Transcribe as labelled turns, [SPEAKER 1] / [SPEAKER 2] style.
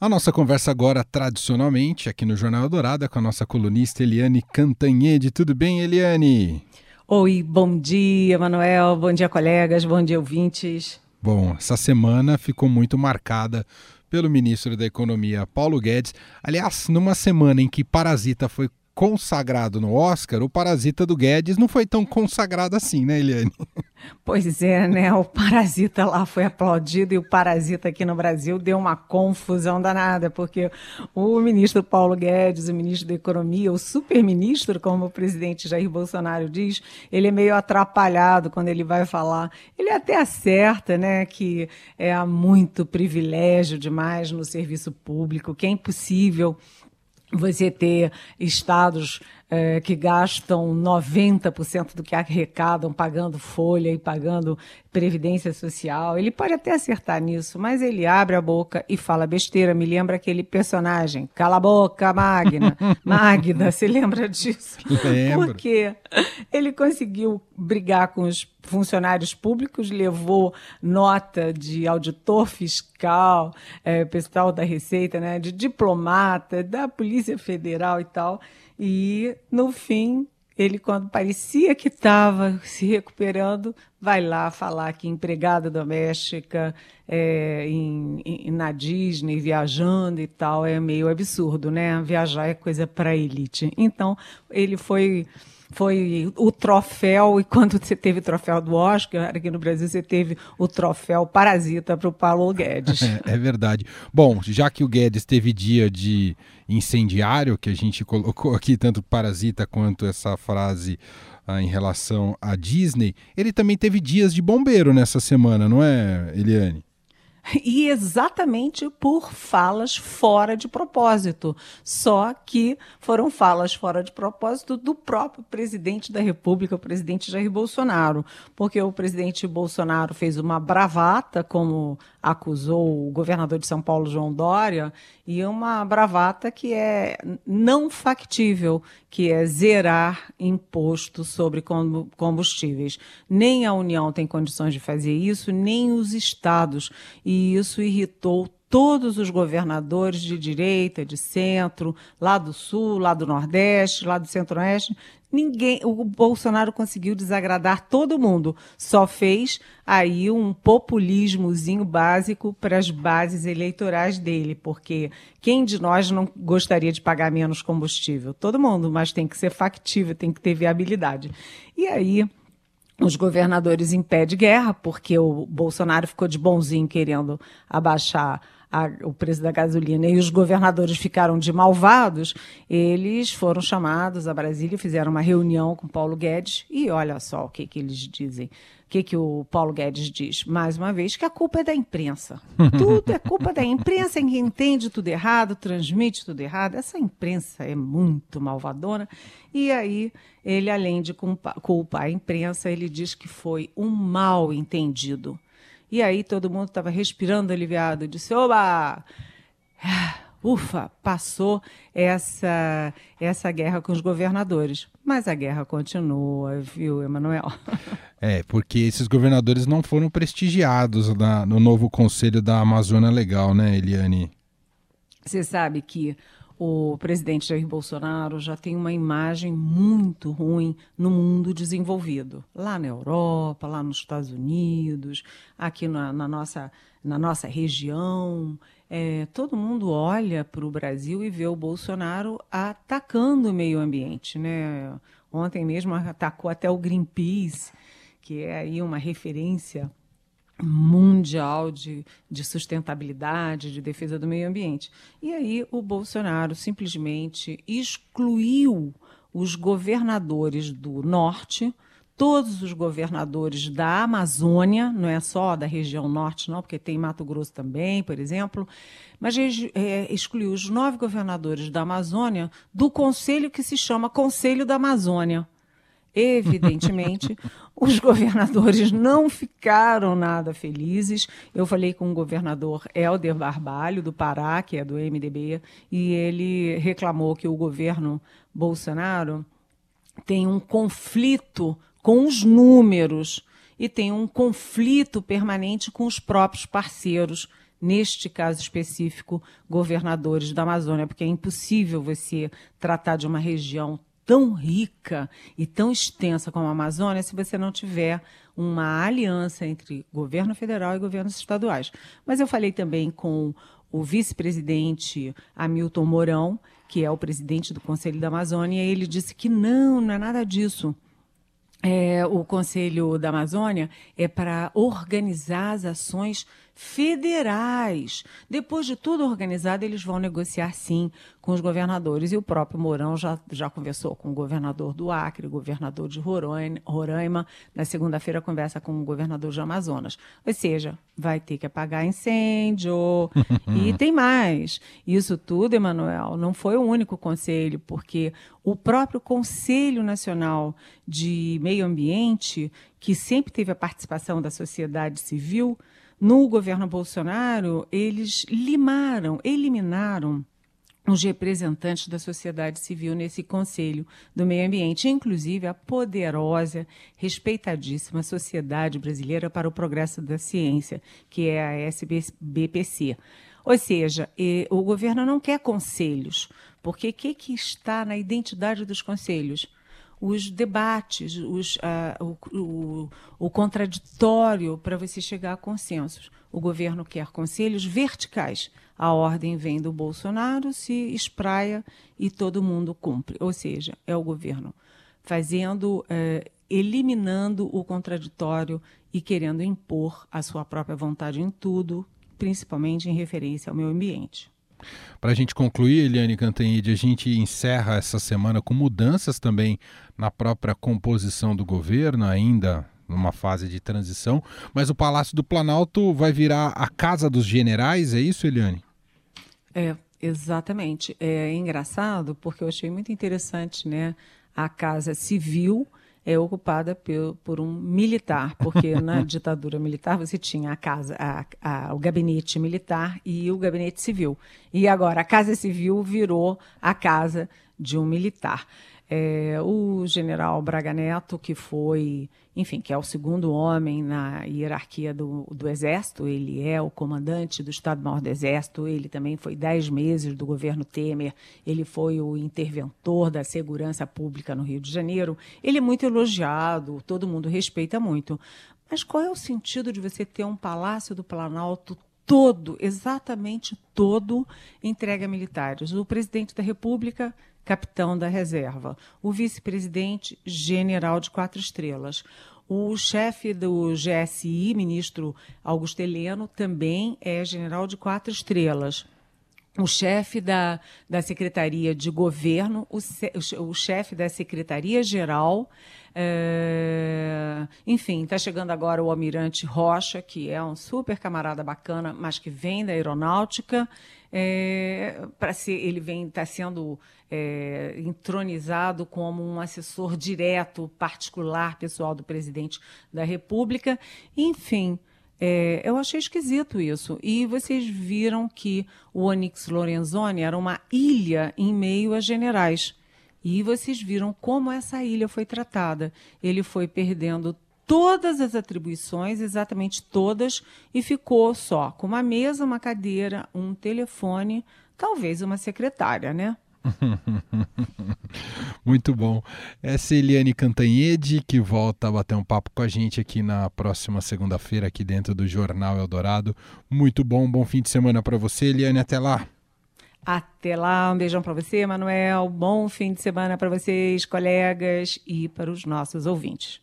[SPEAKER 1] A nossa conversa agora, tradicionalmente, aqui no Jornal Dourado, é com a nossa colunista Eliane Cantanhede. Tudo bem, Eliane?
[SPEAKER 2] Oi, bom dia, Manuel. Bom dia, colegas. Bom dia, ouvintes.
[SPEAKER 1] Bom, essa semana ficou muito marcada pelo ministro da Economia, Paulo Guedes. Aliás, numa semana em que Parasita foi consagrado no Oscar, o Parasita do Guedes não foi tão consagrado assim, né, Eliane?
[SPEAKER 2] Pois é, né? O Parasita lá foi aplaudido e o Parasita aqui no Brasil deu uma confusão danada, porque o ministro Paulo Guedes, o ministro da Economia, o super-ministro, como o presidente Jair Bolsonaro diz, ele é meio atrapalhado quando ele vai falar. Ele até acerta, né, que é muito privilégio demais no serviço público, que é impossível você ter estados é, que gastam 90% do que arrecadam pagando folha e pagando previdência social. Ele pode até acertar nisso, mas ele abre a boca e fala besteira. Me lembra aquele personagem, cala a boca, Magna. Magna, você lembra disso?
[SPEAKER 1] Lembro.
[SPEAKER 2] Porque ele conseguiu brigar com os funcionários públicos, levou nota de auditor fiscal, é, pessoal da Receita, né, de diplomata, da Polícia Federal e tal. E, no fim, ele, quando parecia que estava se recuperando, vai lá falar que empregada doméstica é, em, em, na Disney, viajando e tal, é meio absurdo, né? Viajar é coisa para elite. Então, ele foi foi o troféu, e quando você teve o troféu do Oscar, aqui no Brasil você teve o troféu Parasita para o Paulo Guedes.
[SPEAKER 1] É, é, verdade. Bom, já que o Guedes teve dia de incendiário, que a gente colocou aqui, tanto Parasita quanto essa frase ah, em relação à Disney, ele também teve dias de bombeiro nessa semana, não é, Eliane?
[SPEAKER 2] E exatamente por falas fora de propósito. Só que foram falas fora de propósito do próprio presidente da República, o presidente Jair Bolsonaro, porque o presidente Bolsonaro fez uma bravata, como acusou o governador de São Paulo, João Dória, e uma bravata que é não factível, que é zerar imposto sobre combustíveis. Nem a União tem condições de fazer isso, nem os estados. E isso irritou todos os governadores de direita, de centro, lá do sul, lá do nordeste, lá do centro-oeste, ninguém, o Bolsonaro conseguiu desagradar todo mundo, só fez aí um populismozinho básico para as bases eleitorais dele, porque quem de nós não gostaria de pagar menos combustível? Todo mundo, mas tem que ser factível, tem que ter viabilidade. E aí os governadores em pé de guerra, porque o Bolsonaro ficou de bonzinho querendo abaixar a, o preço da gasolina e os governadores ficaram de malvados, eles foram chamados a Brasília, fizeram uma reunião com Paulo Guedes e olha só o que, que eles dizem. O que, que o Paulo Guedes diz? Mais uma vez, que a culpa é da imprensa. Tudo é culpa da imprensa, quem entende tudo errado, transmite tudo errado. Essa imprensa é muito malvadona. E aí, ele, além de culpar a imprensa, ele diz que foi um mal entendido e aí todo mundo estava respirando aliviado, disse: Oba! Ufa, passou essa, essa guerra com os governadores. Mas a guerra continua, viu, Emanuel?
[SPEAKER 1] É, porque esses governadores não foram prestigiados na, no novo Conselho da Amazônia Legal, né, Eliane?
[SPEAKER 2] Você sabe que o presidente Jair Bolsonaro já tem uma imagem muito ruim no mundo desenvolvido. Lá na Europa, lá nos Estados Unidos, aqui na, na nossa, na nossa região. É, todo mundo olha para o Brasil e vê o Bolsonaro atacando o meio ambiente. Né? Ontem mesmo atacou até o Greenpeace, que é aí uma referência mundial de, de sustentabilidade, de defesa do meio ambiente. E aí o Bolsonaro simplesmente excluiu os governadores do norte, todos os governadores da Amazônia, não é só da região norte, não, porque tem Mato Grosso também, por exemplo, mas é, excluiu os nove governadores da Amazônia do conselho que se chama Conselho da Amazônia. Evidentemente, os governadores não ficaram nada felizes. Eu falei com o governador Helder Barbalho, do Pará, que é do MDB, e ele reclamou que o governo Bolsonaro tem um conflito com os números e tem um conflito permanente com os próprios parceiros neste caso específico, governadores da Amazônia, porque é impossível você tratar de uma região tão rica e tão extensa como a Amazônia se você não tiver uma aliança entre governo federal e governos estaduais. Mas eu falei também com o vice-presidente Hamilton Mourão, que é o presidente do Conselho da Amazônia, e ele disse que não, não é nada disso. É, o Conselho da Amazônia é para organizar as ações federais. Depois de tudo organizado, eles vão negociar sim com os governadores. E o próprio Mourão já, já conversou com o governador do Acre, o governador de Roraima. Na segunda-feira, conversa com o governador de Amazonas. Ou seja, vai ter que apagar incêndio. e tem mais. Isso tudo, Emanuel, não foi o único conselho, porque o próprio Conselho Nacional de Meio Ambiente, que sempre teve a participação da sociedade civil, no governo Bolsonaro, eles limaram, eliminaram os representantes da sociedade civil nesse Conselho do Meio Ambiente, inclusive a poderosa, respeitadíssima Sociedade Brasileira para o Progresso da Ciência, que é a SBPC. Ou seja, o governo não quer conselhos, porque o que, está na identidade dos conselhos? Os debates, os, uh, o, o, o, contraditório para você chegar a consensos. O governo quer conselhos verticais. A ordem vem do Bolsonaro, se espraia e todo mundo cumpre. Ou seja, é o governo fazendo, uh, eliminando o contraditório e querendo impor a sua própria vontade em tudo, principalmente em referência ao meio ambiente.
[SPEAKER 1] Para a gente concluir, Eliane Cantanhede, a gente encerra essa semana com mudanças também na própria composição do governo, ainda numa fase de transição, mas o Palácio do Planalto vai virar a Casa dos Generais, é isso, Eliane?
[SPEAKER 2] É, exatamente. É engraçado porque eu achei muito interessante, né? A Casa Civil é ocupada por, por um militar, porque na ditadura militar você tinha a casa, a, a, o gabinete militar e o gabinete civil. E agora a casa civil virou a casa de um militar. É, o general Braga Neto, que foi, enfim, que é o segundo homem na hierarquia do, do Exército, ele é o comandante do Estado-Maior do Exército, ele também foi dez meses do governo Temer, ele foi o interventor da segurança pública no Rio de Janeiro. Ele é muito elogiado, todo mundo respeita muito. Mas qual é o sentido de você ter um palácio do Planalto todo, exatamente todo, entregue a militares? O presidente da República capitão da reserva. O vice-presidente, general de quatro estrelas. O chefe do GSI, ministro Augusto Heleno, também é general de quatro estrelas. O chefe da, da Secretaria de Governo, o, o chefe da Secretaria-Geral, é, enfim, está chegando agora o Almirante Rocha, que é um super camarada bacana, mas que vem da aeronáutica é, para ser, ele vem está sendo é, entronizado como um assessor direto, particular, pessoal do presidente da República. Enfim, é, eu achei esquisito isso. E vocês viram que o Onyx Lorenzoni era uma ilha em meio a generais. E vocês viram como essa ilha foi tratada. Ele foi perdendo todas as atribuições, exatamente todas, e ficou só com uma mesa, uma cadeira, um telefone, talvez uma secretária, né?
[SPEAKER 1] Muito bom. Essa é Eliane Cantanhede, que volta a bater um papo com a gente aqui na próxima segunda-feira, aqui dentro do Jornal Eldorado. Muito bom, bom fim de semana para você, Eliane. Até lá.
[SPEAKER 2] Até lá, um beijão para você, Manuel. Bom fim de semana para vocês, colegas, e para os nossos ouvintes.